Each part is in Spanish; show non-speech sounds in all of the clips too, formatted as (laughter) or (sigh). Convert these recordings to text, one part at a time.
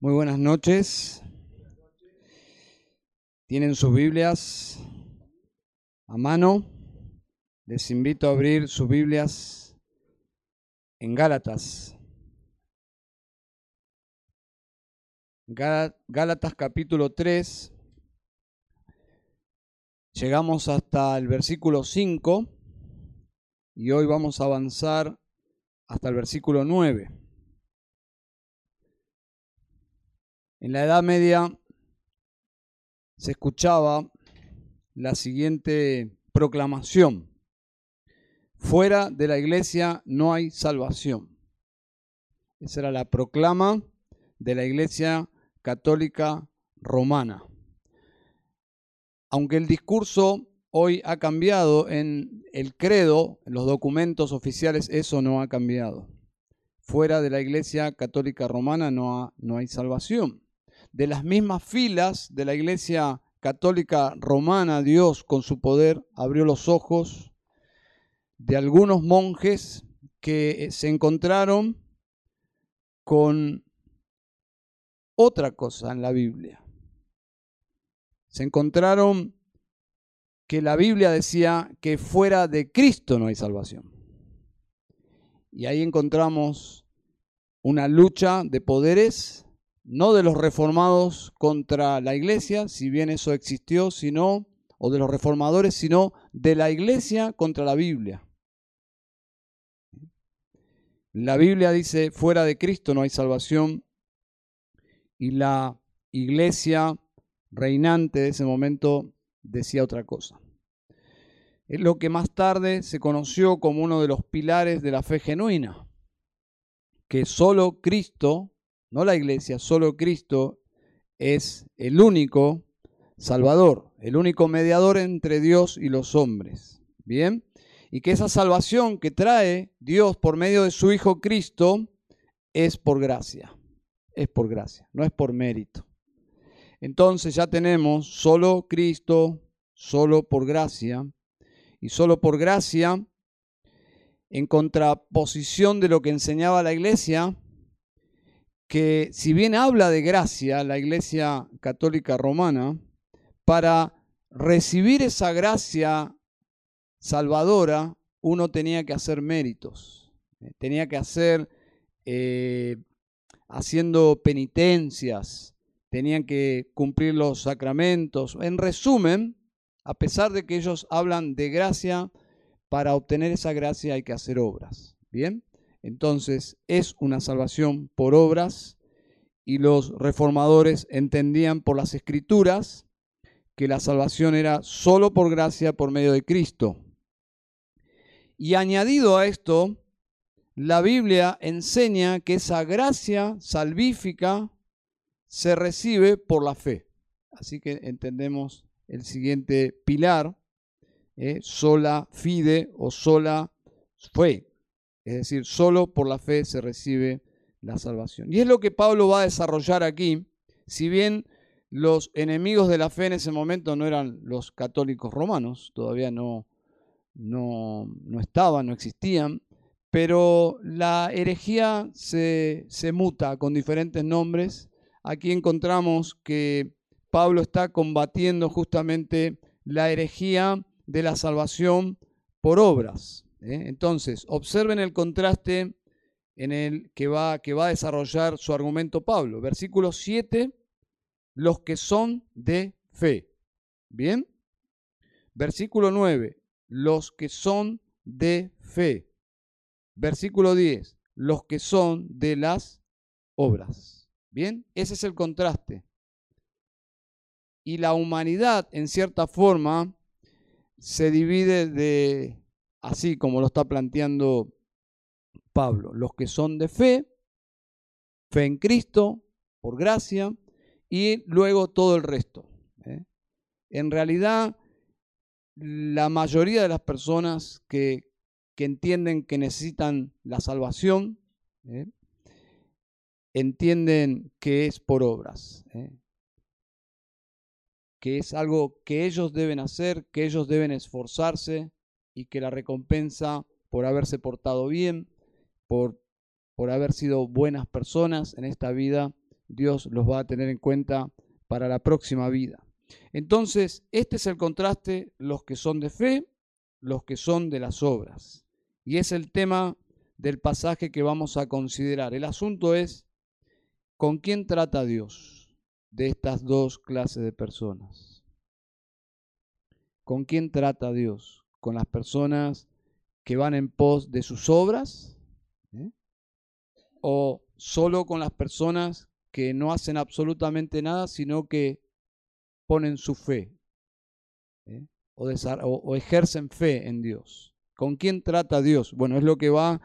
Muy buenas noches. Tienen sus Biblias a mano. Les invito a abrir sus Biblias en Gálatas. Gálatas capítulo 3. Llegamos hasta el versículo 5 y hoy vamos a avanzar hasta el versículo 9. En la Edad Media se escuchaba la siguiente proclamación. Fuera de la iglesia no hay salvación. Esa era la proclama de la iglesia católica romana. Aunque el discurso hoy ha cambiado en el credo, en los documentos oficiales, eso no ha cambiado. Fuera de la iglesia católica romana no, no hay salvación de las mismas filas de la Iglesia Católica Romana, Dios con su poder abrió los ojos de algunos monjes que eh, se encontraron con otra cosa en la Biblia. Se encontraron que la Biblia decía que fuera de Cristo no hay salvación. Y ahí encontramos una lucha de poderes no de los reformados contra la iglesia, si bien eso existió, sino, o de los reformadores, sino de la iglesia contra la Biblia. La Biblia dice, fuera de Cristo no hay salvación, y la iglesia reinante de ese momento decía otra cosa. Es lo que más tarde se conoció como uno de los pilares de la fe genuina, que solo Cristo no la iglesia, solo Cristo es el único Salvador, el único mediador entre Dios y los hombres. Bien, y que esa salvación que trae Dios por medio de su Hijo Cristo es por gracia, es por gracia, no es por mérito. Entonces ya tenemos solo Cristo, solo por gracia, y solo por gracia, en contraposición de lo que enseñaba la iglesia, que si bien habla de gracia la Iglesia Católica Romana, para recibir esa gracia salvadora uno tenía que hacer méritos, eh, tenía que hacer eh, haciendo penitencias, tenían que cumplir los sacramentos. En resumen, a pesar de que ellos hablan de gracia, para obtener esa gracia hay que hacer obras. ¿Bien? Entonces es una salvación por obras y los reformadores entendían por las escrituras que la salvación era solo por gracia por medio de Cristo. Y añadido a esto, la Biblia enseña que esa gracia salvífica se recibe por la fe. Así que entendemos el siguiente pilar, eh, sola fide o sola fe. Es decir, solo por la fe se recibe la salvación. Y es lo que Pablo va a desarrollar aquí, si bien los enemigos de la fe en ese momento no eran los católicos romanos, todavía no, no, estaban, no existían, pero la herejía se, se muta con diferentes nombres. Aquí encontramos que Pablo está combatiendo justamente la herejía de la salvación por obras. ¿Eh? Entonces, observen el contraste en el que va, que va a desarrollar su argumento Pablo. Versículo 7, los que son de fe. ¿Bien? Versículo 9, los que son de fe. Versículo 10, los que son de las obras. ¿Bien? Ese es el contraste. Y la humanidad, en cierta forma, se divide de así como lo está planteando Pablo. Los que son de fe, fe en Cristo, por gracia, y luego todo el resto. ¿eh? En realidad, la mayoría de las personas que, entienden que necesitan la salvación, ¿eh? entienden que es por obras, ¿eh? que es algo que ellos deben hacer, que ellos deben esforzarse, y que la recompensa por haberse portado bien, por, por haber sido buenas personas en esta vida, Dios los va a tener en cuenta para la próxima vida. Entonces, este es el contraste, los que son de fe, los que son de las obras. Y es el tema del pasaje que vamos a considerar. El asunto es, ¿con quién trata Dios de estas dos clases de personas? ¿Con quién trata Dios? ¿Con las personas que van en pos de sus obras? ¿Eh? ¿O solo con las personas que no hacen absolutamente nada, sino que ponen su fe? ¿Eh? O, ejercen fe en Dios. ¿Con quién trata Dios? Bueno, es lo que va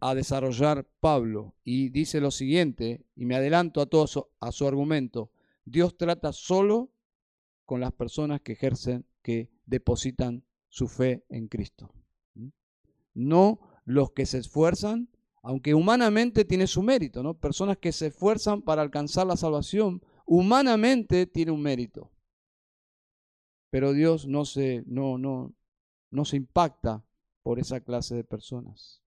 a desarrollar Pablo y dice lo siguiente, y me adelanto a todo su, a su argumento, Dios trata solo con las personas que ejercen, que depositan su fe en Cristo. No los que se esfuerzan, aunque humanamente tiene su mérito, ¿no? Personas que se esfuerzan para alcanzar la salvación, humanamente tiene un mérito. Pero Dios no se, no, no, no se impacta por esa clase de personas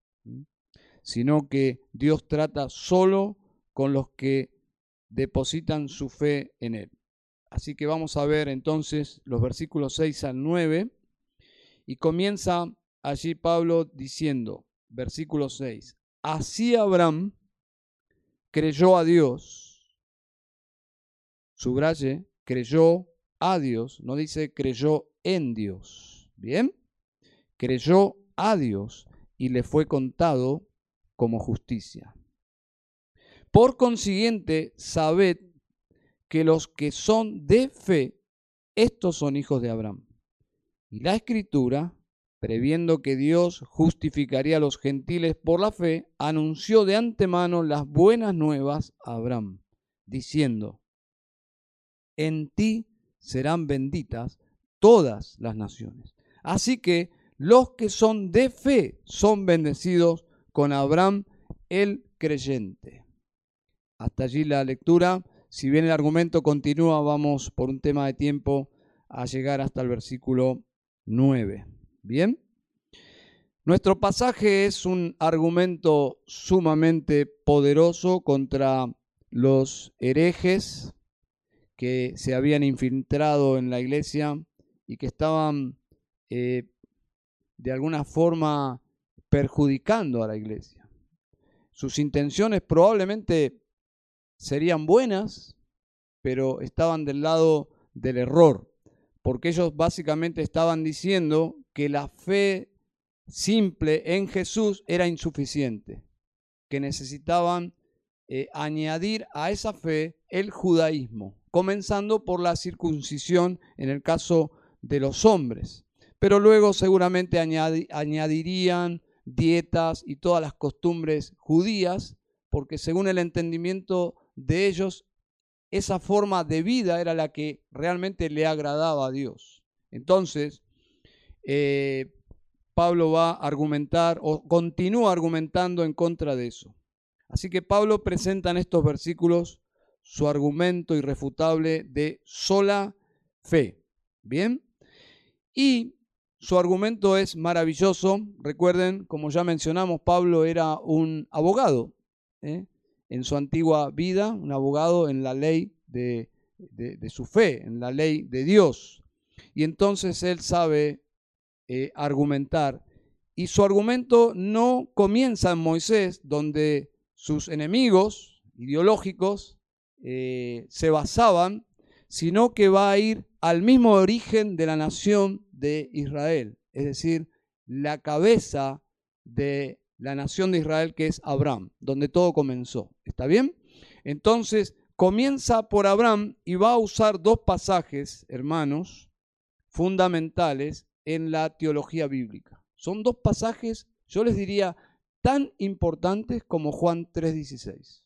sino que Dios trata solo con los que depositan su fe en Él. Así que vamos a ver entonces los versículos 6 al 9 y comienza allí Pablo diciendo, versículo 6, así Abraham creyó a Dios, subraye, creyó a Dios, no dice creyó en Dios, ¿bien? Creyó a Dios y le fue contado como justicia. Por consiguiente, sabed que los que son de fe, estos son hijos de Abraham. Y la escritura, previendo que Dios justificaría a los gentiles por la fe, anunció de antemano las buenas nuevas a Abraham, diciendo, en ti serán benditas todas las naciones. Así que los que son de fe son bendecidos con Abraham el creyente. Hasta allí la lectura. Si bien el argumento continúa, vamos por un tema de tiempo a llegar hasta el versículo 9. Bien. Nuestro pasaje es un argumento sumamente poderoso contra los herejes que se habían infiltrado en la iglesia y que estaban eh, de alguna forma perjudicando a la iglesia. Sus intenciones probablemente serían buenas, pero estaban del lado del error, porque ellos básicamente estaban diciendo que la fe simple en Jesús era insuficiente, que necesitaban eh, añadir a esa fe el judaísmo, comenzando por la circuncisión en el caso de los hombres, pero luego seguramente añadirían dietas y todas las costumbres judías, porque según el entendimiento de ellos, esa forma de vida era la que realmente le agradaba a Dios. Entonces, eh, Pablo va a argumentar o continúa argumentando en contra de eso. Así que Pablo presenta en estos versículos su argumento irrefutable de sola fe. ¿Bien? Y su argumento es maravilloso. Recuerden, como ya mencionamos, Pablo era un abogado ¿eh? En su antigua vida, un abogado en la ley de, su fe, en la ley de Dios. Y entonces él sabe eh, argumentar. Y su argumento no comienza en Moisés, donde sus enemigos ideológicos eh, se basaban, sino que va a ir al mismo origen de la nación de Israel, es decir, la cabeza de la nación de Israel que es Abraham, donde todo comenzó. ¿Está bien? Entonces, comienza por Abraham y va a usar dos pasajes, hermanos, fundamentales en la teología bíblica. Son dos pasajes, yo les diría, tan importantes como Juan 3:16.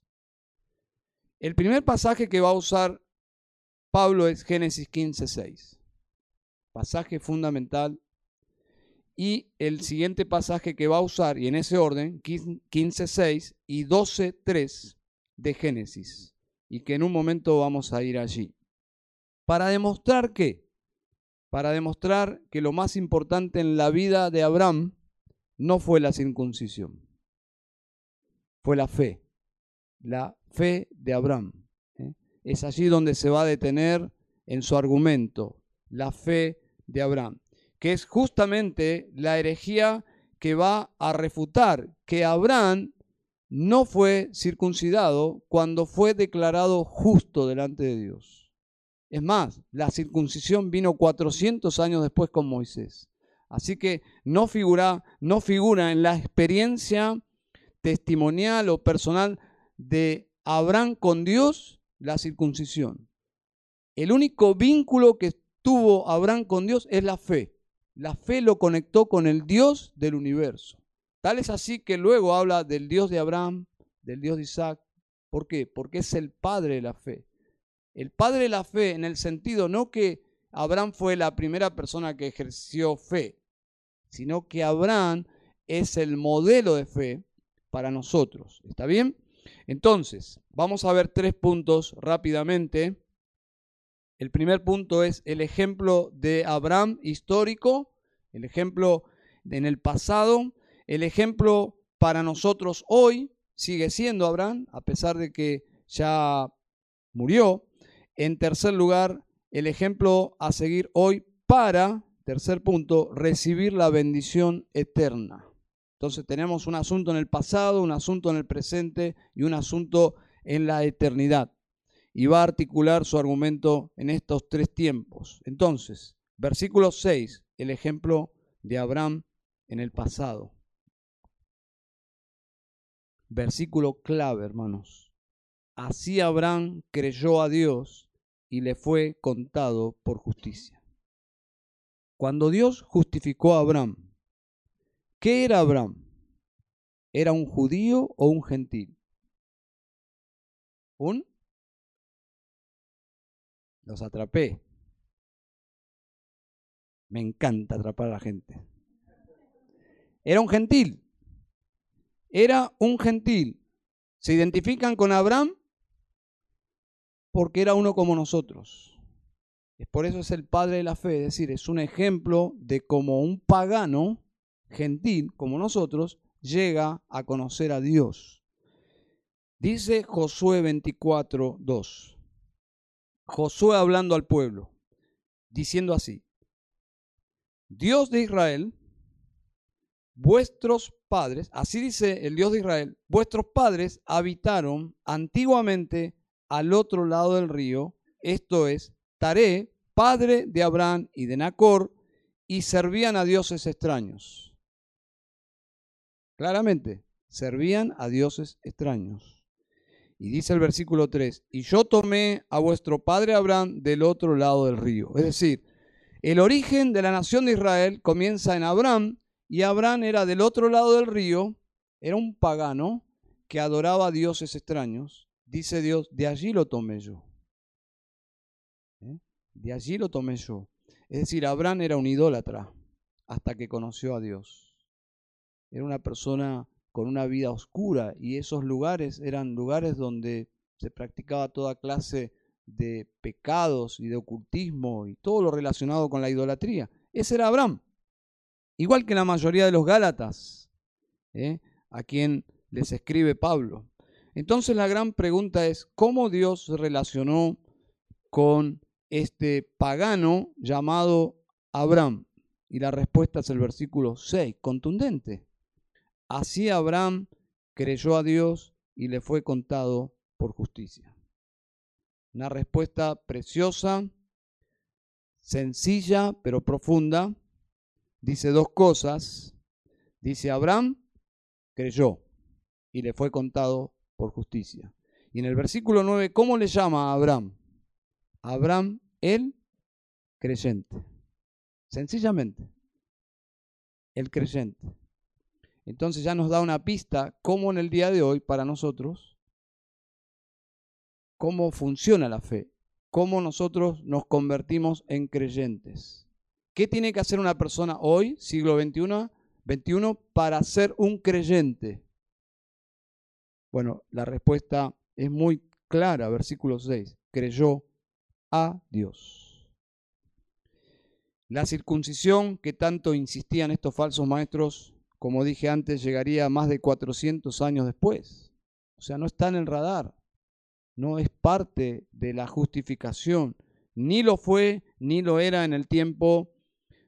El primer pasaje que va a usar Pablo es Génesis 15:6 pasaje fundamental. Y el siguiente pasaje que va a usar, y en ese orden, 15.6 y 12.3 de Génesis, y que en un momento vamos a ir allí. Para demostrar que, para demostrar que lo más importante en la vida de Abraham no fue la circuncisión, fue la fe, la fe de Abraham. es allí donde se va a detener en su argumento, la fe de Abraham, que es justamente la herejía que va a refutar que Abraham no fue circuncidado cuando fue declarado justo delante de Dios. Es más, la circuncisión vino 400 años después con Moisés. Así que no figura, no figura en la experiencia testimonial o personal de Abraham con Dios la circuncisión. El único vínculo que tuvo Abraham con Dios es la fe. La fe lo conectó con el Dios del universo. Tal es así que luego habla del Dios de Abraham, del Dios de Isaac. ¿Por qué? Porque es el padre de la fe. El padre de la fe en el sentido no que Abraham fue la primera persona que ejerció fe, sino que Abraham es el modelo de fe para nosotros. ¿Está bien? Entonces, vamos a ver tres puntos rápidamente. El primer punto es el ejemplo de Abraham histórico, el ejemplo en el pasado, el ejemplo para nosotros hoy sigue siendo Abraham, a pesar de que ya murió. En tercer lugar, el ejemplo a seguir hoy para Tercer punto, recibir la bendición eterna. Entonces tenemos un asunto en el pasado, un asunto en el presente y un asunto en la eternidad. Y va a articular su argumento en estos tres tiempos. Entonces, versículo 6, el ejemplo de Abraham en el pasado. Versículo clave, hermanos. Así Abraham creyó a Dios y le fue contado por justicia. Cuando Dios justificó a Abraham, ¿qué era Abraham? ¿Era un judío o un gentil? ¿Un? Los atrapé. Me encanta atrapar a la gente. Era un gentil. Era un gentil. Se identifican con Abraham porque era uno como nosotros. Por eso es el padre de la fe, es decir, es un ejemplo de cómo un pagano gentil como nosotros llega a conocer a Dios. Dice Josué 24, 2. Josué hablando al pueblo, diciendo así, Dios de Israel, vuestros padres, así dice el Dios de Israel, vuestros padres habitaron antiguamente al otro lado del río, esto es, Taré, padre de Abraham y de Nacor, y servían a dioses extraños. Claramente, servían a dioses extraños. Y dice el versículo 3, y yo tomé a vuestro padre Abraham del otro lado del río. Es decir, el origen de la nación de Israel comienza en Abraham, y Abraham era del otro lado del río, era un pagano que adoraba a dioses extraños. Dice Dios, de allí lo tomé yo. De allí lo tomé yo. Es decir, Abraham era un idólatra hasta que conoció a Dios. Era una persona con una vida oscura y esos lugares eran lugares donde se practicaba toda clase de pecados y de ocultismo y todo lo relacionado con la idolatría. Ese era Abraham. Igual que la mayoría de los Gálatas, ¿eh? a quien les escribe Pablo. Entonces la gran pregunta es, ¿cómo Dios se relacionó con este pagano llamado Abraham? Y la respuesta es el versículo 6, contundente. Así Abraham creyó a Dios y le fue contado por justicia. Una respuesta preciosa, sencilla pero profunda. Dice dos cosas. Dice Abraham creyó y le fue contado por justicia. Y en el versículo 9, ¿cómo le llama a Abraham? Abraham el creyente. Sencillamente, el creyente. Entonces ya nos da una pista cómo en el día de hoy para nosotros, cómo funciona la fe, cómo nosotros nos convertimos en creyentes. ¿Qué tiene que hacer una persona hoy, siglo XXI, 21, para ser un creyente? Bueno, la respuesta es muy clara, versículo 6. Creyó a Dios. La circuncisión que tanto insistían estos falsos maestros, como dije antes, llegaría más de 400 años después. O sea, no está en el radar. no es parte de la justificación. Ni lo fue, ni lo era en el tiempo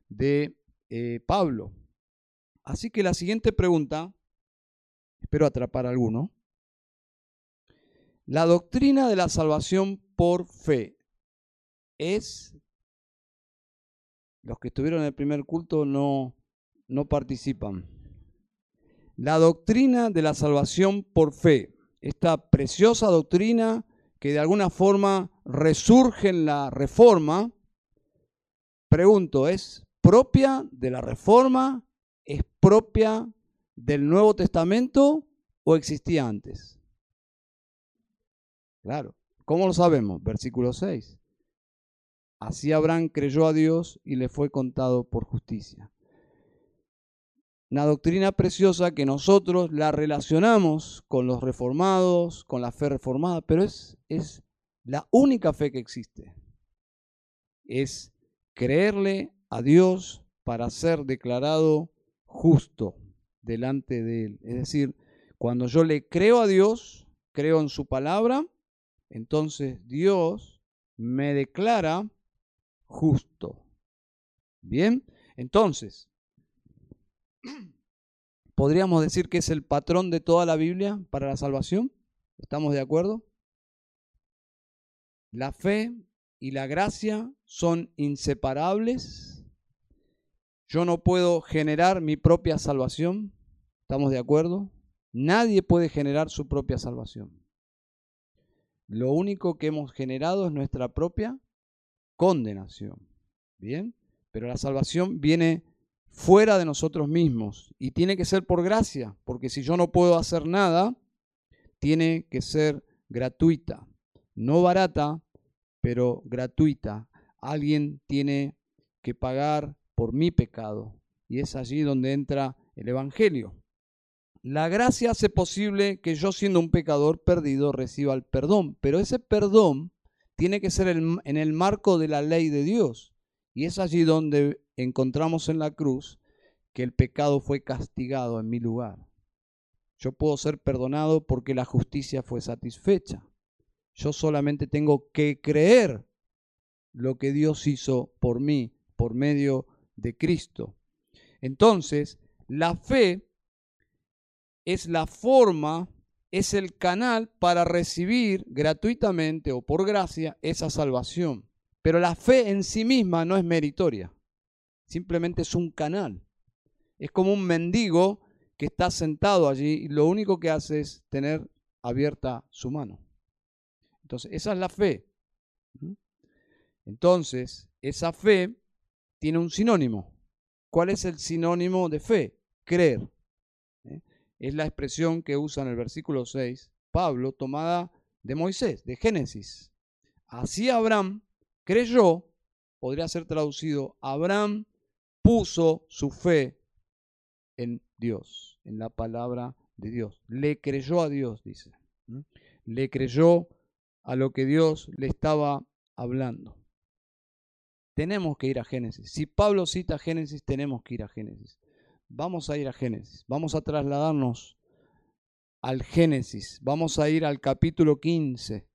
de eh, Pablo. Así que la siguiente pregunta, espero atrapar a alguno. La doctrina de la salvación por fe es, los que estuvieron en el primer culto no, no participan. La doctrina de la salvación por fe, esta preciosa doctrina que de alguna forma resurge en la reforma, pregunto, ¿es propia de la reforma? ¿Es propia del Nuevo Testamento o existía antes? Claro, ¿cómo lo sabemos? Versículo 6. Así Abraham creyó a Dios y le fue contado por justicia. Una doctrina preciosa que nosotros la relacionamos con los reformados, con la fe reformada, pero es, es la única fe que existe. Es creerle a Dios para ser declarado justo delante de Él. Es decir, cuando yo le creo a Dios, creo en su palabra, entonces Dios me declara justo. Bien, entonces, (clears throat) ¿podríamos decir que es el patrón de toda la Biblia para la salvación? ¿Estamos de acuerdo? La fe y la gracia son inseparables. Yo no puedo generar mi propia salvación. ¿Estamos de acuerdo? Nadie puede generar su propia salvación. Lo único que hemos generado es nuestra propia condenación. ¿Bien? Pero la salvación viene fuera de nosotros mismos y tiene que ser por gracia, porque si yo no puedo hacer nada, tiene que ser gratuita. No barata, pero gratuita. Alguien tiene que pagar por mi pecado. Y es allí donde entra el Evangelio. La gracia hace posible que yo siendo un pecador perdido reciba el perdón, pero ese perdón tiene que ser en el marco de la ley de Dios. Y es allí donde encontramos en la cruz que el pecado fue castigado en mi lugar. Yo puedo ser perdonado porque la justicia fue satisfecha. Yo solamente tengo que creer lo que Dios hizo por mí, por medio de Cristo. Entonces, la fe es la forma, es el canal para recibir gratuitamente o por gracia esa salvación. Pero la fe en sí misma no es meritoria, simplemente es un canal. Es como un mendigo que está sentado allí y lo único que hace es tener abierta su mano. Entonces, esa es la fe. Entonces, esa fe tiene un sinónimo. ¿Cuál es el sinónimo de fe? Creer es la expresión que usa en el versículo 6 Pablo, tomada de Moisés, de Génesis. Así Abraham creyó, podría ser traducido, Abraham puso su fe en Dios, en la palabra de Dios. Le creyó a Dios, dice. Le creyó a lo que Dios le estaba hablando. Tenemos que ir a Génesis. Si Pablo cita Génesis, tenemos que ir a Génesis. Vamos a ir a Génesis, vamos a trasladarnos al Génesis, vamos a ir al capítulo 15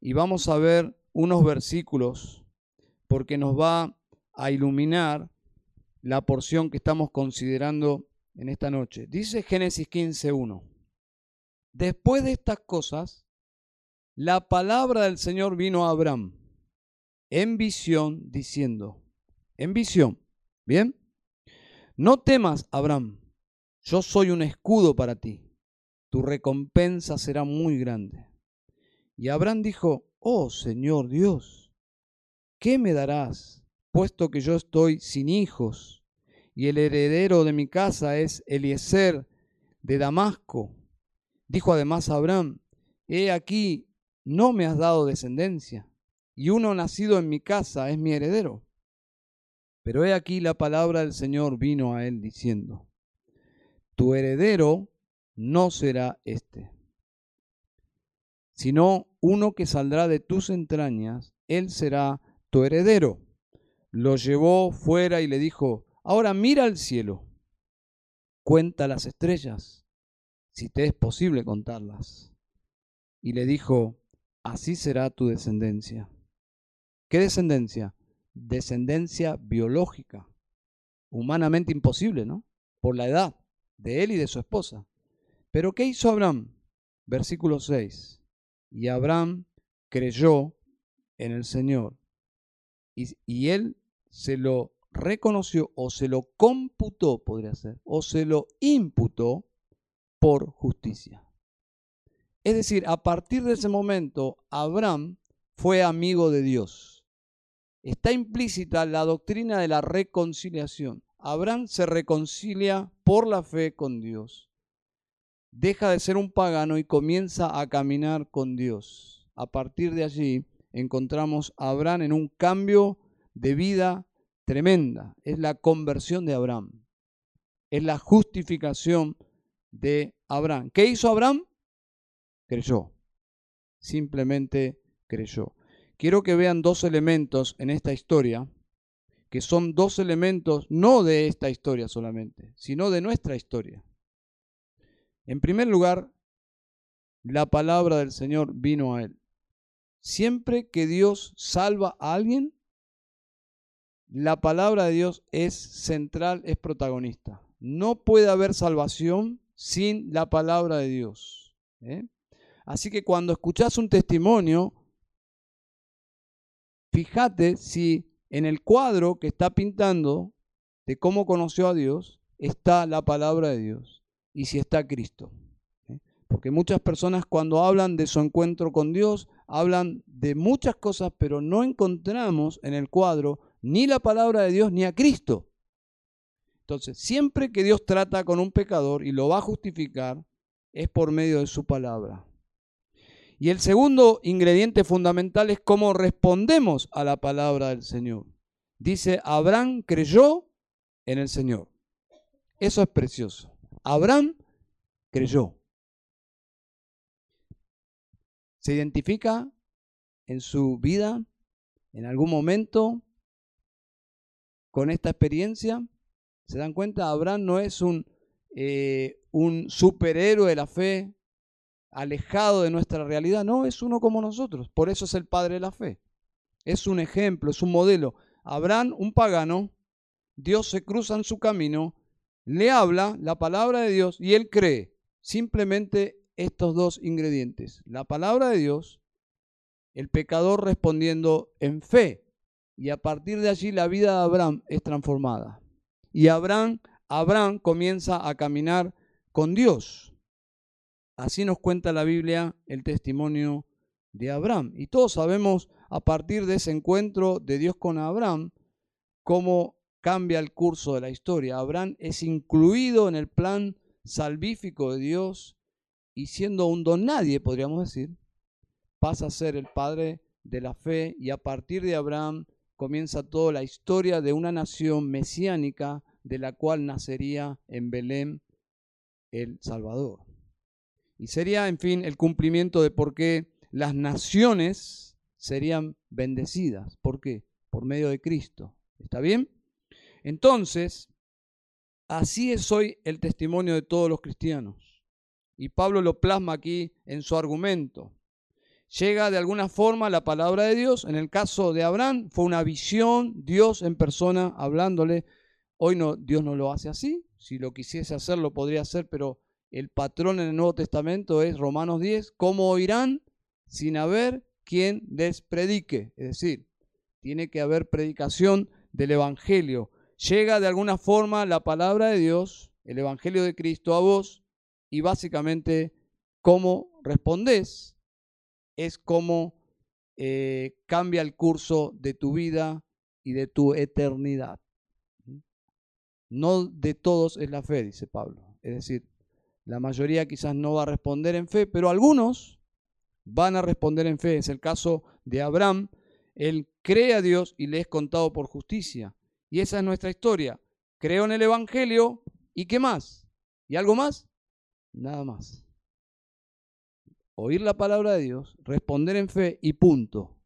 y vamos a ver unos versículos porque nos va a iluminar la porción que estamos considerando en esta noche. Dice Génesis 15.1. Después de estas cosas, la palabra del Señor vino a Abraham en visión diciendo, en visión, ¿bien? No temas, Abraham, yo soy un escudo para ti, tu recompensa será muy grande. Y Abraham dijo, oh Señor Dios, ¿qué me darás, puesto que yo estoy sin hijos, y el heredero de mi casa es Eliezer de Damasco? Dijo además Abraham, he aquí, no me has dado descendencia, y uno nacido en mi casa es mi heredero. Pero he aquí la palabra del Señor vino a él diciendo, tu heredero no será este, sino uno que saldrá de tus entrañas, él será tu heredero. Lo llevó fuera y le dijo, ahora mira al cielo, cuenta las estrellas, si te es posible contarlas. Y le dijo, así será tu descendencia. ¿Qué descendencia? Descendencia biológica. Humanamente imposible, ¿no? Por la edad de él y de su esposa. Pero ¿qué hizo Abraham? Versículo 6. Y Abraham creyó en el Señor. Y, y él se lo reconoció o se lo computó, podría ser, o se lo imputó por justicia. Es decir, a partir de ese momento, Abraham fue amigo de Dios. Está implícita la doctrina de la reconciliación. Abraham se reconcilia por la fe con Dios. Deja de ser un pagano y comienza a caminar con Dios. A partir de allí encontramos a Abraham en un cambio de vida tremenda. Es la conversión de Abraham. Es la justificación de Abraham. ¿Qué hizo Abraham? creyó. Simplemente creyó. Quiero que vean dos elementos en esta historia, que son dos elementos no de esta historia solamente, sino de nuestra historia. En primer lugar, la palabra del Señor vino a él. Siempre que Dios salva a alguien, la palabra de Dios es central, es protagonista. No puede haber salvación sin la palabra de Dios. ¿eh? Así que cuando escuchas un testimonio, fíjate si en el cuadro que está pintando de cómo conoció a Dios está la palabra de Dios y si está Cristo. ¿eh? Porque muchas personas cuando hablan de su encuentro con Dios, hablan de muchas cosas, pero no encontramos en el cuadro ni la palabra de Dios ni a Cristo. Entonces, siempre que Dios trata con un pecador y lo va a justificar, es por medio de su palabra. Y el segundo ingrediente fundamental es cómo respondemos a la palabra del Señor. Dice, Abraham creyó en el Señor. Eso es precioso. Abraham creyó. ¿Se identifica en su vida, en algún momento, con esta experiencia? ¿Se dan cuenta? Abraham no es un, eh, un superhéroe de la fe, alejado de nuestra realidad. No, es uno como nosotros. Por eso es el padre de la fe. Es un ejemplo, es un modelo. Abraham, un pagano, Dios se cruza en su camino, le habla la palabra de Dios y él cree. Simplemente estos dos ingredientes. La palabra de Dios, el pecador respondiendo en fe. Y a partir de allí la vida de Abraham es transformada. Y Abraham, Abraham comienza a caminar con Dios. Así nos cuenta la Biblia el testimonio de Abraham. Y todos sabemos a partir de ese encuentro de Dios con Abraham cómo cambia el curso de la historia. Abraham es incluido en el plan salvífico de Dios y siendo un don nadie, podríamos decir, pasa a ser el padre de la fe y a partir de Abraham comienza toda la historia de una nación mesiánica de la cual nacería en Belén el Salvador. Y sería, en fin, el cumplimiento de por qué las naciones serían bendecidas. ¿Por qué? Por medio de Cristo. ¿Está bien? Entonces, así es hoy el testimonio de todos los cristianos. Y Pablo lo plasma aquí en su argumento. Llega de alguna forma la palabra de Dios. En el caso de Abraham fue una visión, Dios en persona hablándole. Hoy no, Dios no lo hace así. Si lo quisiese hacer, lo podría hacer, pero el patrón en el Nuevo Testamento es Romanos 10, ¿cómo oirán sin haber quien les predique? Es decir, tiene que haber predicación del Evangelio. Llega de alguna forma la palabra de Dios, el Evangelio de Cristo a vos, y básicamente cómo respondés es cómo eh, cambia el curso de tu vida y de tu eternidad. No de todos es la fe, dice Pablo. Es decir, la mayoría quizás no va a responder en fe, pero algunos van a responder en fe. Es el caso de Abraham. Él cree a Dios y le es contado por justicia. Y esa es nuestra historia. Creo en el Evangelio y ¿qué más? ¿Y algo más? Nada más. Oír la palabra de Dios, responder en fe y punto.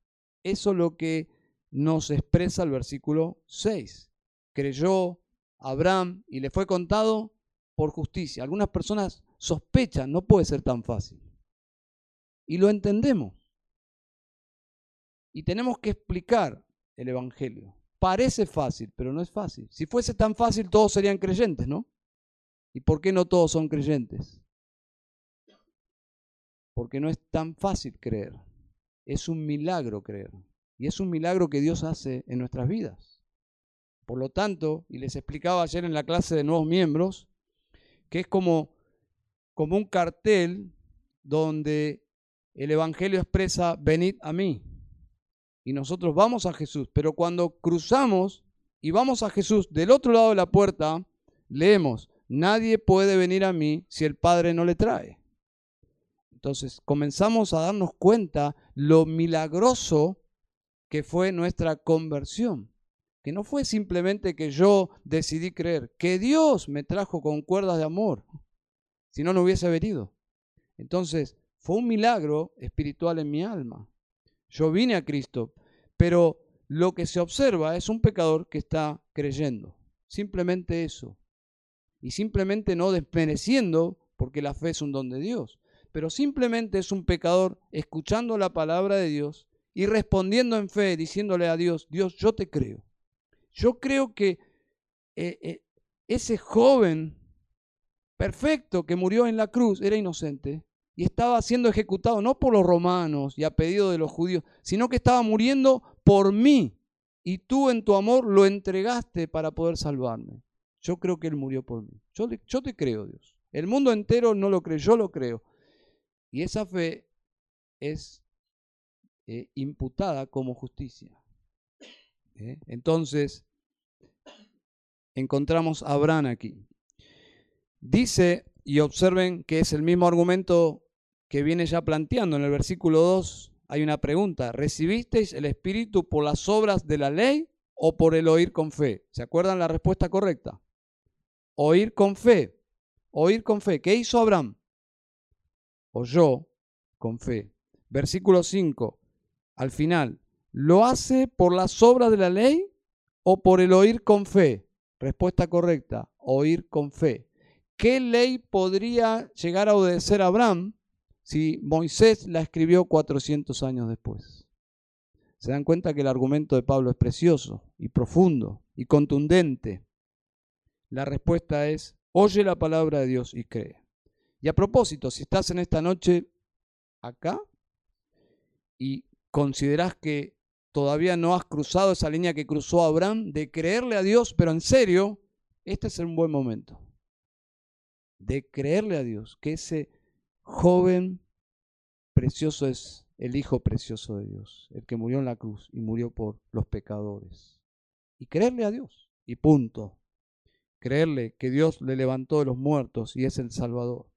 Eso es lo que nos expresa el versículo 6. Creyó Abraham y le fue contado por justicia. Algunas personas sospechan, no puede ser tan fácil. Y lo entendemos. y tenemos que explicar el Evangelio. Parece fácil, pero no es fácil. Si fuese tan fácil, todos serían creyentes, ¿no? ¿Y por qué no todos son creyentes? Porque no es tan fácil creer. Es un milagro creer. Y es un milagro que Dios hace en nuestras vidas. Por lo tanto, y les explicaba ayer en la clase de nuevos miembros, que es como, como un cartel donde el Evangelio expresa, venid a mí y nosotros vamos a Jesús. Pero cuando cruzamos y vamos a Jesús del otro lado de la puerta, leemos, nadie puede venir a mí si el Padre no le trae. Entonces comenzamos a darnos cuenta lo milagroso que fue nuestra conversión. Que no fue simplemente que yo decidí creer, que Dios me trajo con cuerdas de amor, si no, no hubiese venido. Entonces, fue un milagro espiritual en mi alma. Yo vine a Cristo, pero lo que se observa es un pecador que está creyendo. Simplemente eso. Y simplemente no desmereciendo, porque la fe es un don de Dios, pero simplemente es un pecador escuchando la palabra de Dios y respondiendo en fe, diciéndole a Dios, Dios, yo te creo. Yo creo que eh, eh, ese joven perfecto que murió en la cruz era inocente y estaba siendo ejecutado no por los romanos y a pedido de los judíos, sino que estaba muriendo por mí. Y tú en tu amor lo entregaste para poder salvarme. Yo creo que Él murió por mí. Yo, yo te creo, Dios. El mundo entero no lo cree, yo lo creo. Y esa fe es eh, imputada como justicia. ¿Eh? Entonces, encontramos a Abraham aquí. Dice, y observen que es el mismo argumento que viene ya planteando. En el versículo 2 hay una pregunta. ¿Recibisteis el Espíritu por las obras de la ley o por el oír con fe? ¿Se acuerdan la respuesta correcta? Oír con fe. Oír con fe. ¿Qué hizo Abraham? Oyó con fe. Versículo 5. Al final. ¿Lo hace por las obras de la ley o por el oír con fe? Respuesta correcta. Oír con fe. ¿Qué ley podría llegar a obedecer a Abraham si Moisés la escribió 400 años después. Se dan cuenta que el argumento de Pablo es precioso y profundo y contundente. La respuesta es, oye la palabra de Dios y cree. Y a propósito, si estás en esta noche acá y consideras que todavía no has cruzado esa línea que cruzó Abraham de creerle a Dios, pero en serio, este es un buen momento. De creerle a Dios, que ese joven, precioso es el Hijo precioso de Dios, el que murió en la cruz y murió por los pecadores. Y creerle a Dios, y punto. Creerle que Dios le levantó de los muertos y es el Salvador.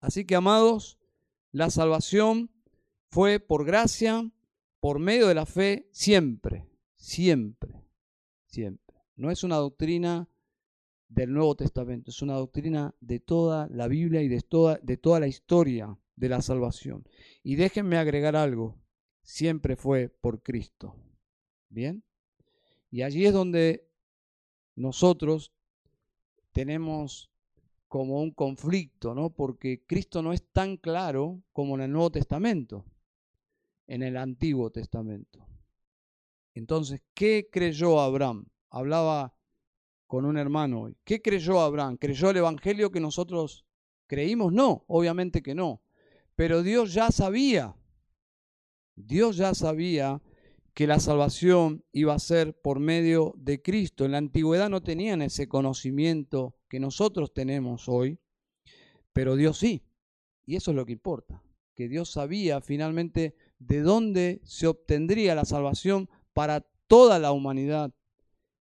Así que, amados, la salvación fue por gracia, por medio de la fe, siempre, siempre, siempre. No es una doctrina del Nuevo Testamento, es una doctrina de toda la Biblia y de toda, de toda la historia de la salvación. Y déjenme agregar algo, siempre fue por Cristo. ¿Bien? Y allí es donde nosotros tenemos como un conflicto, ¿no? Porque Cristo no es tan claro como en el Nuevo Testamento, en el Antiguo Testamento. Entonces, ¿qué creyó Abraham? Hablaba con un hermano hoy. ¿Qué creyó Abraham? ¿Creyó el Evangelio que nosotros creímos? No, obviamente que no. Pero Dios ya sabía, Dios ya sabía que la salvación iba a ser por medio de Cristo. En la antigüedad no tenían ese conocimiento que nosotros tenemos hoy, pero Dios sí. Y eso es lo que importa, que Dios sabía finalmente de dónde se obtendría la salvación para toda la humanidad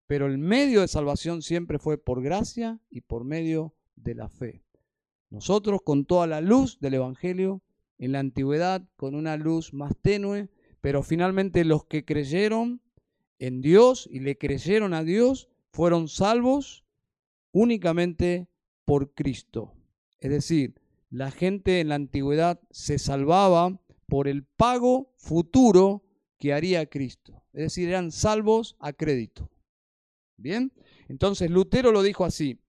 pero el medio de salvación siempre fue por gracia y por medio de la fe. Nosotros con toda la luz del Evangelio, en la antigüedad con una luz más tenue, pero finalmente los que creyeron en Dios y le creyeron a Dios fueron salvos únicamente por Cristo. Es decir, la gente en la antigüedad se salvaba por el pago futuro que haría Cristo. Es decir, eran salvos a crédito. Bien, entonces Lutero lo dijo así,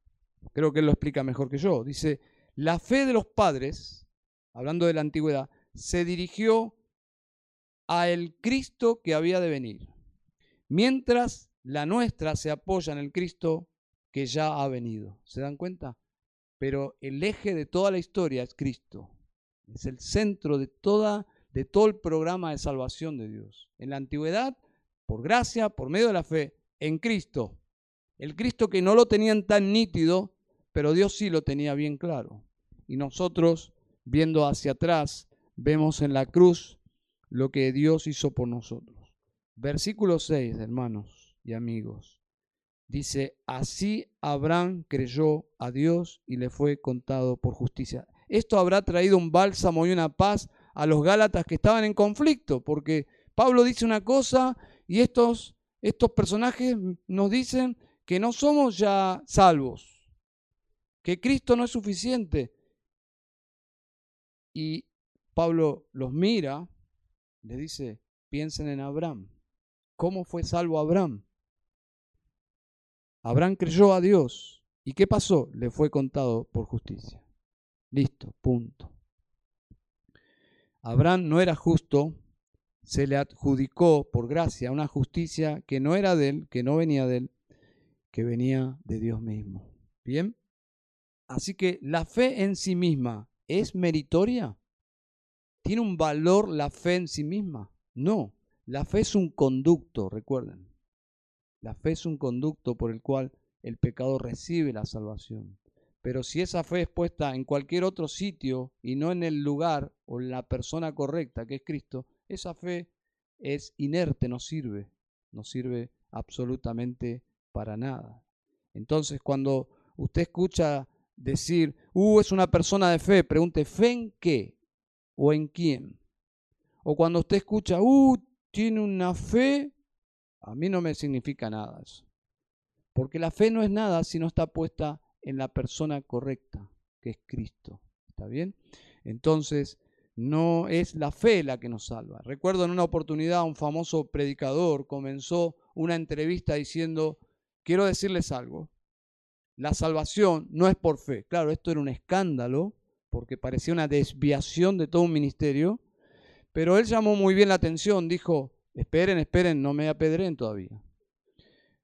creo que él lo explica mejor que yo. Dice, la fe de los padres, hablando de la antigüedad, se dirigió a el Cristo que había de venir, mientras la nuestra se apoya en el Cristo que ya ha venido. ¿Se dan cuenta? Pero el eje de toda la historia es Cristo. Es el centro de, toda, de todo el programa de salvación de Dios. En la antigüedad, por gracia, por medio de la fe, en Cristo. El Cristo que no lo tenían tan nítido, pero Dios sí lo tenía bien claro. Y nosotros, viendo hacia atrás, vemos en la cruz lo que Dios hizo por nosotros. Versículo 6, hermanos y amigos. Dice, así Abraham creyó a Dios y le fue contado por justicia. Esto habrá traído un bálsamo y una paz a los Gálatas que estaban en conflicto, porque Pablo dice una cosa y estos, estos personajes nos dicen que no somos ya salvos, que Cristo no es suficiente. Y Pablo los mira, le dice, piensen en Abraham. ¿Cómo fue salvo Abraham? Abraham creyó a Dios. ¿Y qué pasó? Le fue contado por justicia. Listo, punto. Abraham no era justo, se le adjudicó por gracia una justicia que no era de él, que no venía de él, que venía de Dios mismo. Bien. Así que la fe en sí misma es meritoria. ¿Tiene un valor la fe en sí misma? No. La fe es un conducto, recuerden. La fe es un conducto por el cual el pecado recibe la salvación. Pero si esa fe es puesta en cualquier otro sitio y no en el lugar o en la persona correcta, que es Cristo, esa fe es inerte, no sirve, no sirve absolutamente para nada. Entonces, cuando usted escucha decir, uh, es una persona de fe, pregunte, ¿fe en qué? ¿O en quién? O cuando usted escucha, uh, tiene una fe a mí no me significa nada eso. Porque la fe no es nada si no está puesta en la persona correcta, que es Cristo. ¿Está bien? Entonces, no es la fe la que nos salva. Recuerdo en una oportunidad un famoso predicador comenzó una entrevista diciendo, quiero decirles algo, la salvación no es por fe. Claro, esto era un escándalo porque parecía una desviación de todo un ministerio, pero él llamó muy bien la atención, dijo, Esperen, esperen, no me apedren todavía.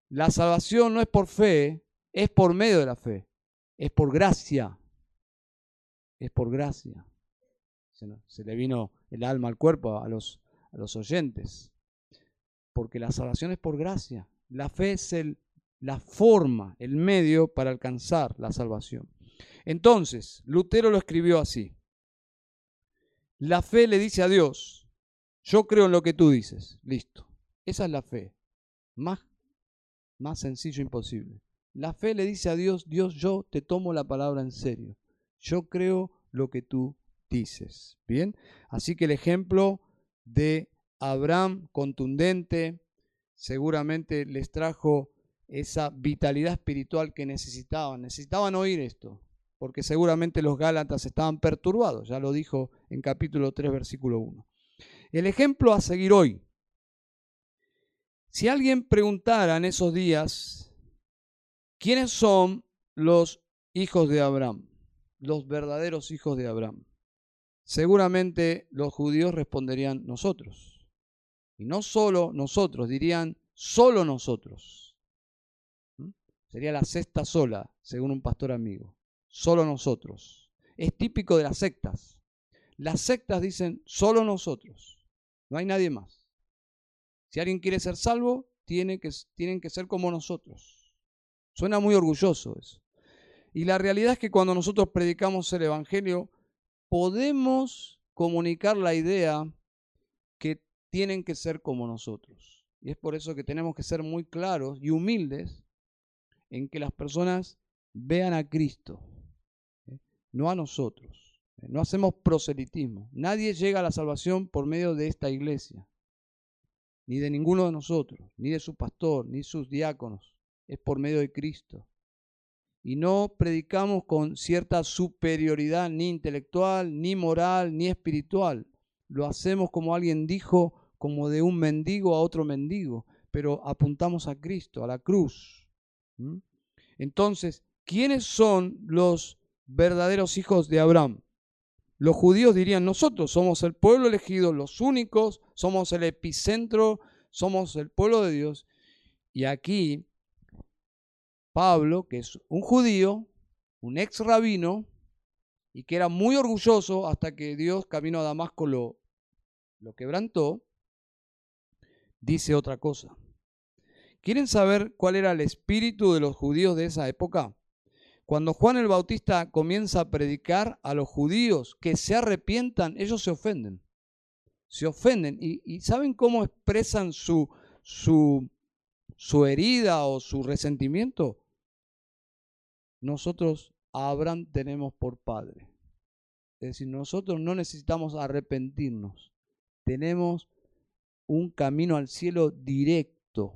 La salvación no es por fe, es por medio de la fe. Es por gracia. Es por gracia. Se, le vino el alma al cuerpo a los, a los oyentes. Porque la salvación es por gracia. La fe es la forma, el medio para alcanzar la salvación. Entonces, Lutero lo escribió así. La fe le dice a Dios, yo creo en lo que tú dices. Listo. Esa es la fe. Más, más sencillo imposible. La fe le dice a Dios, Dios, yo te tomo la palabra en serio. Yo creo lo que tú dices. Bien. Así que el ejemplo de Abraham contundente seguramente les trajo esa vitalidad espiritual que necesitaban. Necesitaban oír esto, porque seguramente los Gálatas estaban perturbados. Ya lo dijo en capítulo 3, versículo 1. El ejemplo a seguir hoy. Si alguien preguntara en esos días, ¿quiénes son los hijos de Abraham? Los verdaderos hijos de Abraham. Seguramente los judíos responderían nosotros. Y no solo nosotros, dirían solo nosotros. ¿Mm? Sería la sexta sola, según un pastor amigo. Solo nosotros. Es típico de las sectas. Las sectas dicen solo nosotros. No hay nadie más. Si alguien quiere ser salvo, tiene que, tienen que ser como nosotros. Suena muy orgulloso eso. Y la realidad es que cuando nosotros predicamos el Evangelio, podemos comunicar la idea que tienen que ser como nosotros. Y es por eso que tenemos que ser muy claros y humildes en que las personas vean a Cristo. No a nosotros. No hacemos proselitismo. Nadie llega a la salvación por medio de esta iglesia, ni de ninguno de nosotros, ni de su pastor, ni sus diáconos. Es por medio de Cristo. Y no predicamos con cierta superioridad ni intelectual, ni moral, ni espiritual. Lo hacemos como alguien dijo, como de un mendigo a otro mendigo, pero apuntamos a Cristo, a la cruz. Entonces, ¿quiénes son los verdaderos hijos de Abraham? los judíos dirían, nosotros somos el pueblo elegido, los únicos, somos el epicentro, somos el pueblo de Dios. Y aquí Pablo, que es un judío, un ex rabino, y que era muy orgulloso hasta que Dios camino a Damasco lo, lo quebrantó, dice otra cosa. ¿Quieren saber cuál era el espíritu de los judíos de esa época? Cuando Juan el Bautista comienza a predicar a los judíos que se arrepientan, ellos se ofenden. Se ofenden. ¿Y, saben cómo expresan su, su, su herida o su resentimiento? Nosotros a Abraham tenemos por padre. Es decir, nosotros no necesitamos arrepentirnos. Tenemos un camino al cielo directo.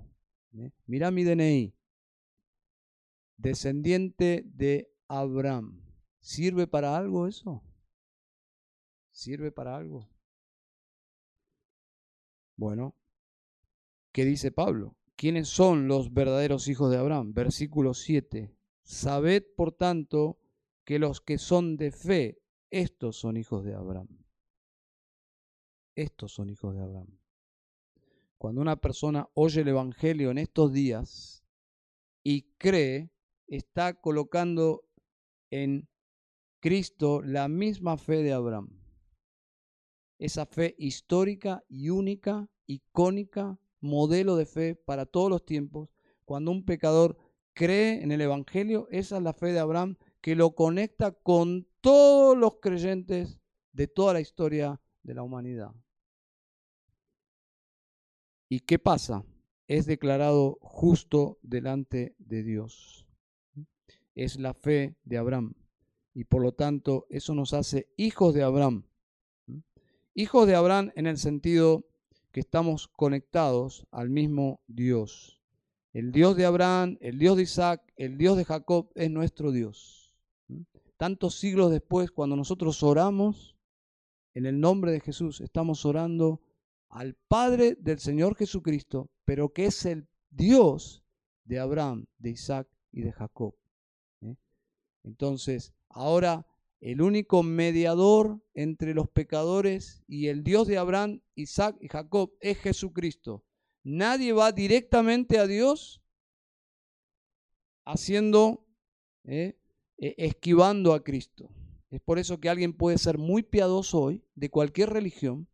¿eh? Mira mi DNI. Descendiente de Abraham. ¿Sirve para algo eso? ¿Sirve para algo? Bueno, ¿qué dice Pablo? ¿Quiénes son los verdaderos hijos de Abraham? Versículo 7. Sabed, por tanto, que los que son de fe, estos son hijos de Abraham. Estos son hijos de Abraham. Cuando una persona oye el Evangelio en estos días y cree, está colocando en Cristo la misma fe de Abraham. Esa fe histórica y única, icónica, modelo de fe para todos los tiempos. Cuando un pecador cree en el Evangelio, esa es la fe de Abraham que lo conecta con todos los creyentes de toda la historia de la humanidad. ¿Y qué pasa? Es declarado justo delante de Dios. Es la fe de Abraham. Y por lo tanto, eso nos hace hijos de Abraham. Hijos de Abraham en el sentido que estamos conectados al mismo Dios. El Dios de Abraham, el Dios de Isaac, el Dios de Jacob es nuestro Dios. Tantos siglos después, cuando nosotros oramos en el nombre de Jesús, estamos orando al Padre del Señor Jesucristo, pero que es el Dios de Abraham, de Isaac y de Jacob. Entonces, ahora el único mediador entre los pecadores y el Dios de Abraham, Isaac y Jacob es Jesucristo. Nadie va directamente a Dios haciendo, eh, e, esquivando a Cristo. Es por eso que alguien puede ser muy piadoso hoy, de cualquier religión,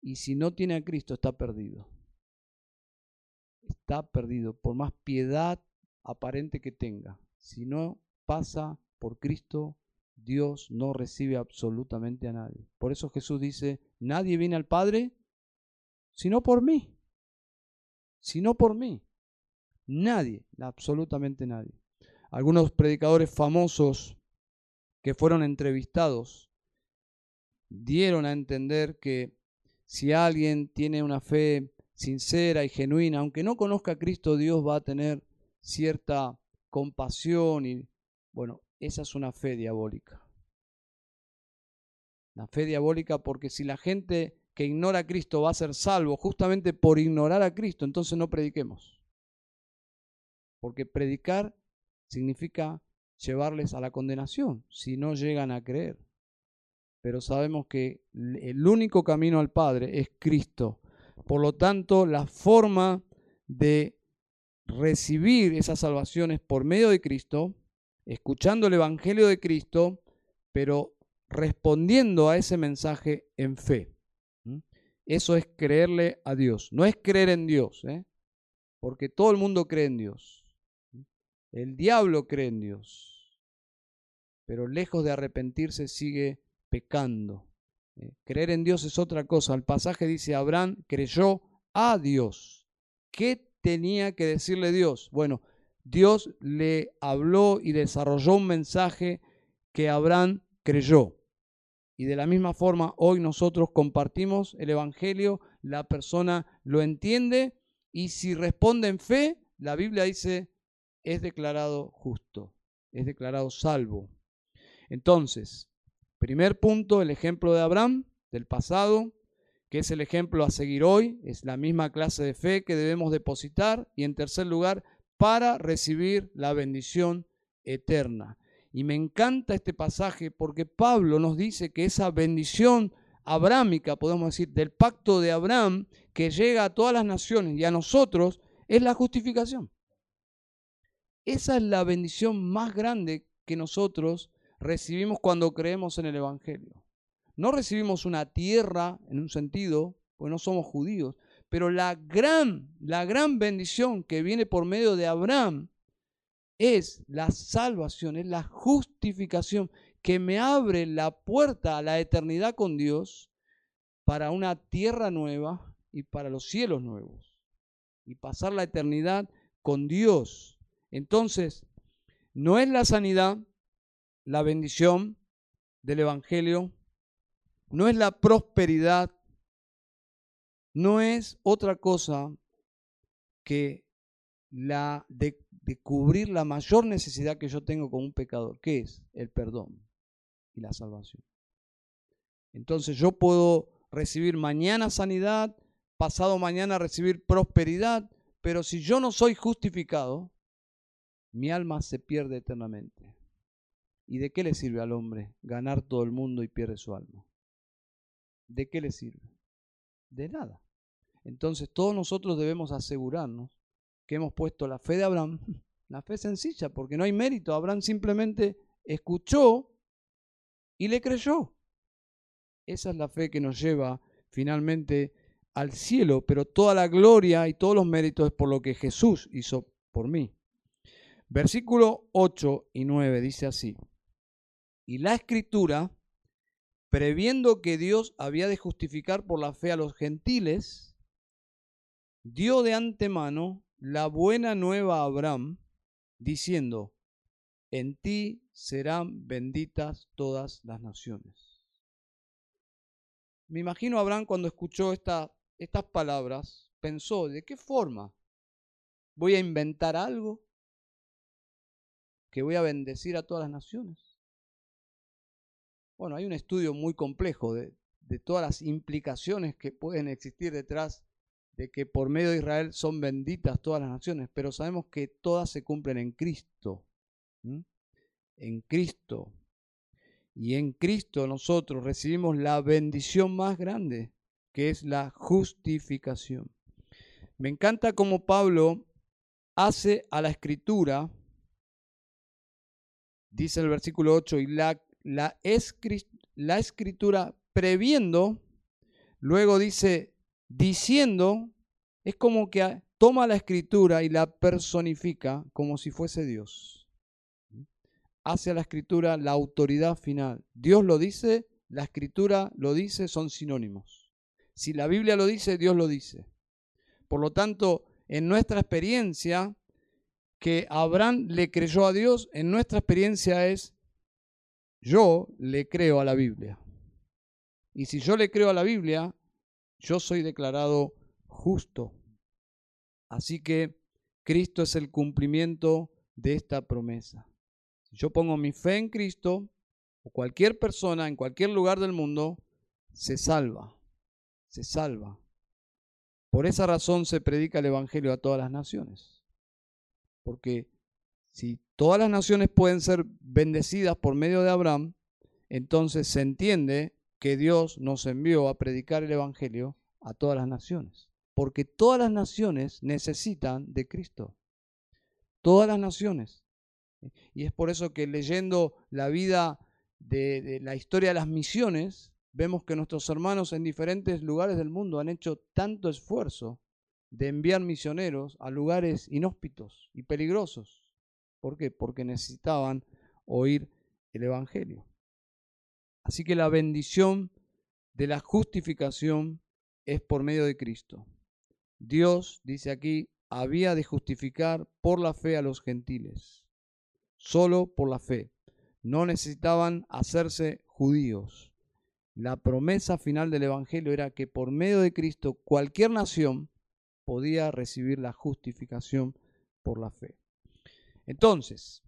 y si no tiene a Cristo está perdido. Está perdido, por más piedad aparente que tenga. Si no pasa por Cristo, Dios no recibe absolutamente a nadie. Por eso Jesús dice, nadie viene al Padre sino por mí sino por mí. Nadie, absolutamente nadie. Algunos predicadores famosos que fueron entrevistados dieron a entender que si alguien tiene una fe sincera y genuina, aunque no conozca a Cristo, Dios va a tener cierta compasión y bueno, esa es una fe diabólica. La fe diabólica porque si la gente que ignora a Cristo va a ser salvo justamente por ignorar a Cristo, entonces no prediquemos. Porque predicar significa llevarles a la condenación si no llegan a creer. Pero sabemos que el único camino al Padre es Cristo. Por lo tanto, la forma de recibir esas salvaciones por medio de Cristo, escuchando el Evangelio de Cristo, pero respondiendo a ese mensaje en fe. Eso es creerle a Dios. No es creer en Dios, ¿eh? porque todo el mundo cree en Dios. El diablo cree en Dios, pero lejos de arrepentirse sigue pecando. ¿eh? Creer en Dios es otra cosa. El pasaje dice, Abraham creyó a Dios. ¿Qué tenía que decirle Dios? Bueno, Dios le habló y desarrolló un mensaje que Abraham creyó. Y de la misma forma, hoy nosotros compartimos el Evangelio, la persona lo entiende y si responde en fe, la Biblia dice, es declarado justo, es declarado salvo. Entonces, primer punto, el ejemplo de Abraham del pasado, que es el ejemplo a seguir hoy, es la misma clase de fe que debemos depositar. Y en tercer lugar, para recibir la bendición eterna. Y me encanta este pasaje porque Pablo nos dice que esa bendición abrámica, podemos decir, del pacto de Abraham, que llega a todas las naciones y a nosotros, es la justificación. Esa es la bendición más grande que nosotros recibimos cuando creemos en el Evangelio. No recibimos una tierra en un sentido, pues no somos judíos, pero la gran, la gran bendición que viene por medio de Abraham es la salvación, es la justificación que me abre la puerta a la eternidad con Dios para una tierra nueva y para los cielos nuevos. Y pasar la eternidad con Dios. Entonces, no es la sanidad, la bendición del Evangelio, no es la prosperidad, no es otra cosa que la de, cubrir la mayor necesidad que yo tengo como un pecador, que es el perdón y la salvación. Entonces yo puedo recibir mañana sanidad, pasado mañana recibir prosperidad, pero si yo no soy justificado, mi alma se pierde eternamente. ¿Y de qué le sirve al hombre ganar todo el mundo y pierde su alma? ¿De qué le sirve? De nada. Entonces todos nosotros debemos asegurarnos que hemos puesto la fe de Abraham, (laughs) la fe sencilla, porque no hay mérito. Abraham simplemente escuchó y le creyó. Esa es la fe que nos lleva finalmente al cielo, pero toda la gloria y todos los méritos es por lo que Jesús hizo por mí. Versículo 8 y 9 dice así, y la escritura, previendo que Dios había de justificar por la fe a los gentiles, dio de antemano la buena nueva a Abraham, diciendo, en ti serán benditas todas las naciones. Me imagino Abraham cuando escuchó estas palabras, pensó, ¿de qué forma? ¿Voy a inventar algo que voy a bendecir a todas las naciones? Bueno, hay un estudio muy complejo de, de todas las implicaciones que pueden existir detrás de que por medio de Israel son benditas todas las naciones, pero sabemos que todas se cumplen en Cristo. En Cristo. Y en Cristo nosotros recibimos la bendición más grande, que es la justificación. Me encanta cómo Pablo hace a la escritura, dice el versículo 8, y la, la, la escritura previendo, luego dice diciendo, es como que toma la escritura y la personifica como si fuese Dios. Hace a la escritura la autoridad final. Dios lo dice, la escritura lo dice, son sinónimos. Si la Biblia lo dice, Dios lo dice. Por lo tanto, en nuestra experiencia, que Abraham le creyó a Dios, en nuestra experiencia es, yo le creo a la Biblia. Y si yo le creo a la Biblia, yo soy declarado justo. Así que Cristo es el cumplimiento de esta promesa. Si yo pongo mi fe en Cristo, cualquier persona en cualquier lugar del mundo, se salva, se salva. Por esa razón se predica el Evangelio a todas las naciones. Porque si todas las naciones pueden ser bendecidas por medio de Abraham, entonces se entiende que Dios nos envió a predicar el Evangelio a todas las naciones. Porque todas las naciones necesitan de Cristo. Todas las naciones. Y es por eso que leyendo la vida de, la historia de las misiones, vemos que nuestros hermanos en diferentes lugares del mundo han hecho tanto esfuerzo de enviar misioneros a lugares inhóspitos y peligrosos. ¿Por qué? Porque necesitaban oír el Evangelio. Así que la bendición de la justificación es por medio de Cristo. Dios, dice aquí, había de justificar por la fe a los gentiles, solo por la fe. No necesitaban hacerse judíos. La promesa final del Evangelio era que por medio de Cristo cualquier nación podía recibir la justificación por la fe. Entonces,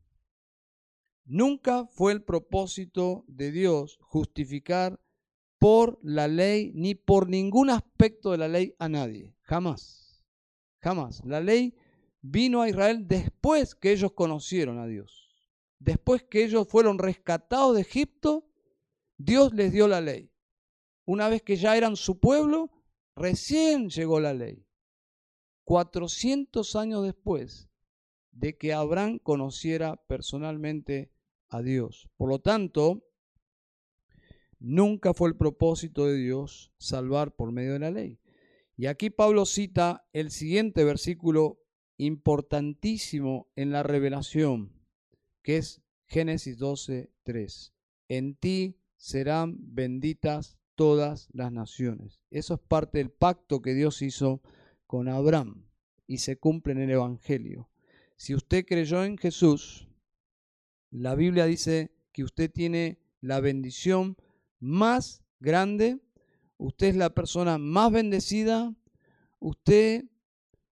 Nunca fue el propósito de Dios justificar por la ley ni por ningún aspecto de la ley a nadie. Jamás. Jamás. La ley vino a Israel después que ellos conocieron a Dios. después que ellos fueron rescatados de Egipto, Dios les dio la ley. Una vez que ya eran su pueblo, recién llegó la ley. 400 años después de que Abraham conociera personalmente Dios. Por lo tanto, nunca fue el propósito de Dios salvar por medio de la ley. Y aquí Pablo cita el siguiente versículo importantísimo en la revelación, que es Génesis 12, 3. En ti serán benditas todas las naciones. Eso es parte del pacto que Dios hizo con Abraham y se cumple en el Evangelio. Si usted creyó en Jesús, la Biblia dice que usted tiene la bendición más grande, usted es la persona más bendecida, usted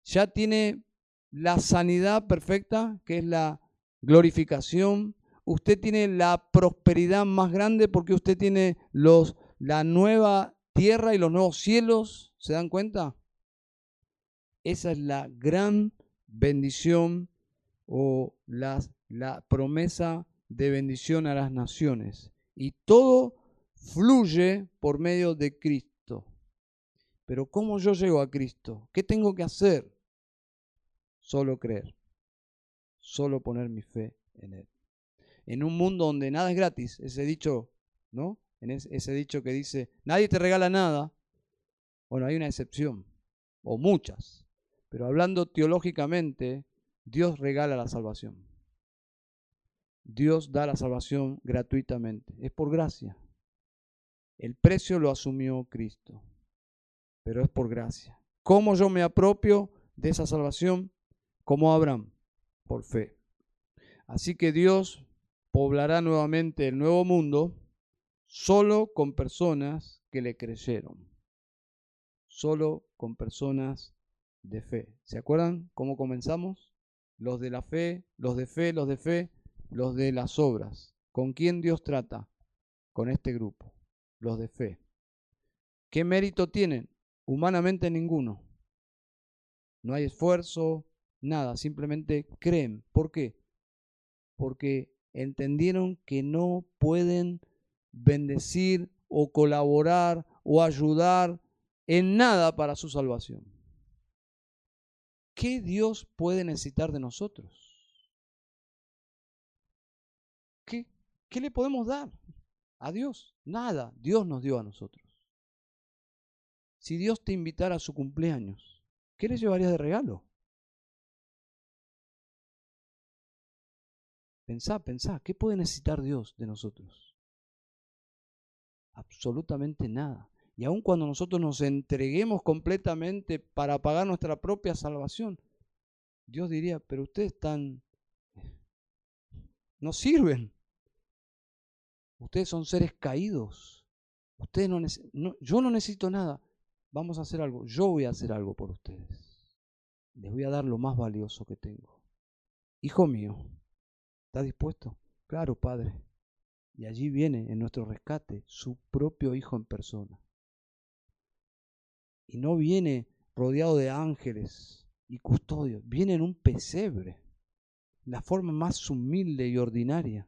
ya tiene la sanidad perfecta, que es la glorificación, usted tiene la prosperidad más grande porque usted tiene los, la nueva tierra y los nuevos cielos, ¿se dan cuenta? Esa es la gran bendición o la, la promesa de bendición a las naciones. Y todo fluye por medio de Cristo. Pero ¿cómo yo llego a Cristo? ¿Qué tengo que hacer? Solo creer. Solo poner mi fe en Él. En un mundo donde nada es gratis, ese dicho, ¿no? En ese dicho que dice, nadie te regala nada. Bueno, hay una excepción, o muchas. Pero hablando teológicamente, Dios regala la salvación. Dios da la salvación gratuitamente. Es por gracia. El precio lo asumió Cristo, pero es por gracia. ¿Cómo yo me apropio de esa salvación? Como Abraham, por fe. Así que Dios poblará nuevamente el nuevo mundo solo con personas que le creyeron. Solo con personas de fe. ¿Se acuerdan cómo comenzamos? Los de la fe, los de fe, los de fe, los de las obras. ¿Con quién Dios trata? Con este grupo, los de fe. ¿Qué mérito tienen? Humanamente ninguno. No hay esfuerzo, nada, simplemente creen. ¿Por qué? Porque entendieron que no pueden bendecir o colaborar o ayudar en nada para su salvación. ¿Qué Dios puede necesitar de nosotros? ¿Qué, ¿Qué le podemos dar a Dios? Nada. Dios nos dio a nosotros. Si Dios te invitara a su cumpleaños, ¿qué le llevarías de regalo? Pensá, pensá, ¿qué puede necesitar Dios de nosotros? Absolutamente nada. Y aun cuando nosotros nos entreguemos completamente para pagar nuestra propia salvación, Dios diría, pero ustedes están, no sirven. Ustedes son seres caídos. Ustedes no, no, yo no necesito nada. Vamos a hacer algo. Yo voy a hacer algo por ustedes. Les voy a dar lo más valioso que tengo. Hijo mío, ¿está dispuesto? Claro, Padre. Y allí viene en nuestro rescate su propio Hijo en persona y no viene rodeado de ángeles y custodios, viene en un pesebre, la forma más humilde y ordinaria.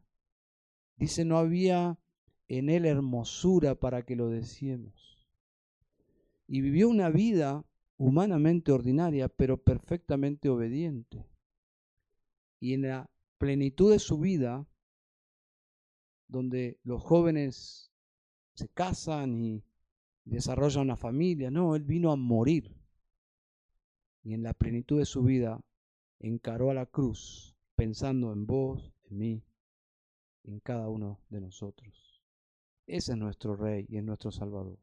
Dice, no había en él hermosura para que lo decíamos. Y vivió una vida humanamente ordinaria, pero perfectamente obediente. Y en la plenitud de su vida, donde los jóvenes se casan y desarrolla una familia. No, Él vino a morir. Y en la plenitud de su vida encaró a la cruz pensando en vos, en mí, en cada uno de nosotros. Ese es nuestro Rey y es nuestro Salvador.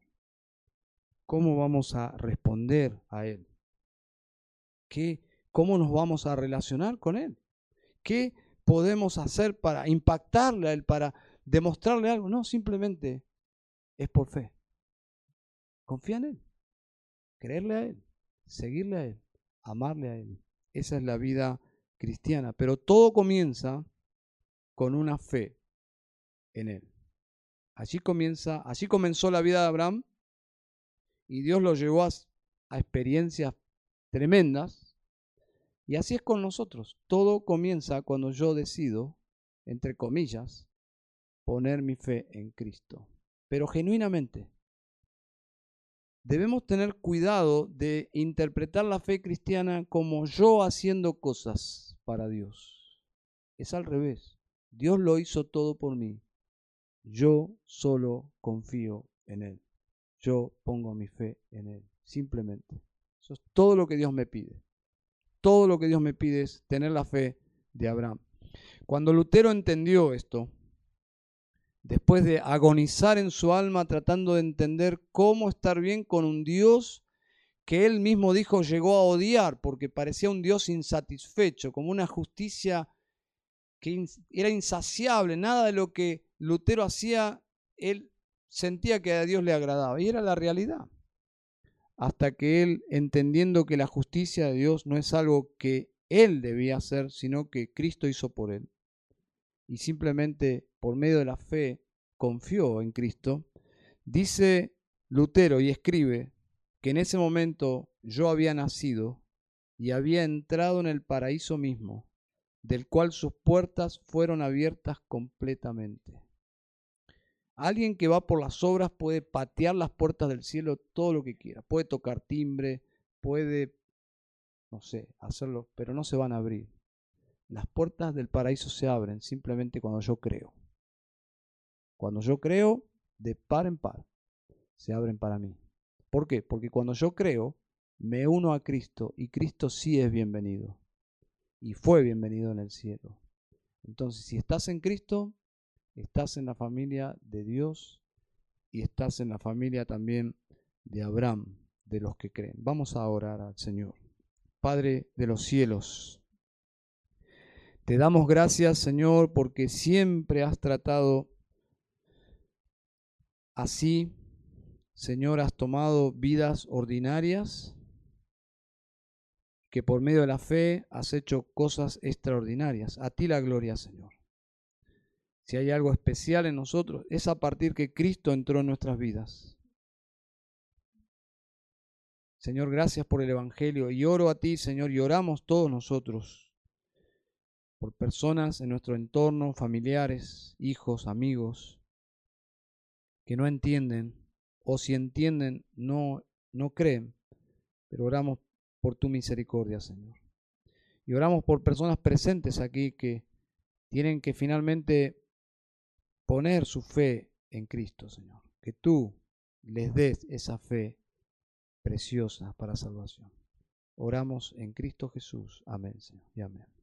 ¿Cómo vamos a responder a Él? ¿Qué, ¿Cómo nos vamos a relacionar con Él? ¿Qué podemos hacer para impactarle a Él, para demostrarle algo? No, simplemente es por fe. Confía en Él, creerle a Él, seguirle a Él, amarle a Él. Esa es la vida cristiana. Pero todo comienza con una fe en Él. Allí comienza, allí comenzó la vida de Abraham y Dios lo llevó a, a experiencias tremendas. Y así es con nosotros. Todo comienza cuando yo decido entre comillas, poner mi fe en Cristo, pero genuinamente. Debemos tener cuidado de interpretar la fe cristiana como yo haciendo cosas para Dios. Es al revés. Dios lo hizo todo por mí. Yo solo confío en Él. Yo pongo mi fe en Él. Simplemente. Eso es todo lo que Dios me pide. Todo lo que Dios me pide es tener la fe de Abraham. Cuando Lutero entendió esto, después de agonizar en su alma tratando de entender cómo estar bien con un Dios que él mismo dijo llegó a odiar porque parecía un Dios insatisfecho, como una justicia que era insaciable, nada de lo que Lutero hacía, él sentía que a Dios le agradaba, y era la realidad. Hasta que él, entendiendo que la justicia de Dios no es algo que él debía hacer, sino que Cristo hizo por él, y simplemente por medio de la fe confió en Cristo, dice Lutero y escribe que en ese momento yo había nacido y había entrado en el paraíso mismo, del cual sus puertas fueron abiertas completamente. Alguien que va por las obras puede patear las puertas del cielo todo lo que quiera, puede tocar timbre, puede, no sé, hacerlo, pero no se van a abrir. Las puertas del paraíso se abren simplemente cuando yo creo. Cuando yo creo, de par en par, se abren para mí. ¿Por qué? Porque cuando yo creo, me uno a Cristo y Cristo sí es bienvenido. Y fue bienvenido en el cielo. Entonces, si estás en Cristo, estás en la familia de Dios y estás en la familia también de Abraham, de los que creen. Vamos a orar al Señor. Padre de los cielos, te damos gracias, Señor, porque siempre has tratado así. Señor, has tomado vidas ordinarias que por medio de la fe has hecho cosas extraordinarias. A ti la gloria, Señor. Si hay algo especial en nosotros, es a partir que Cristo entró en nuestras vidas. Señor, gracias por el Evangelio y oro a ti, Señor, y oramos todos nosotros por personas en nuestro entorno, familiares, hijos, amigos, que no entienden o si entienden no, no creen, pero oramos por tu misericordia, Señor. Y oramos por personas presentes aquí que tienen que finalmente poner su fe en Cristo, Señor. Que tú les des esa fe preciosa para salvación. Oramos en Cristo Jesús. Amén, Señor. Y amén.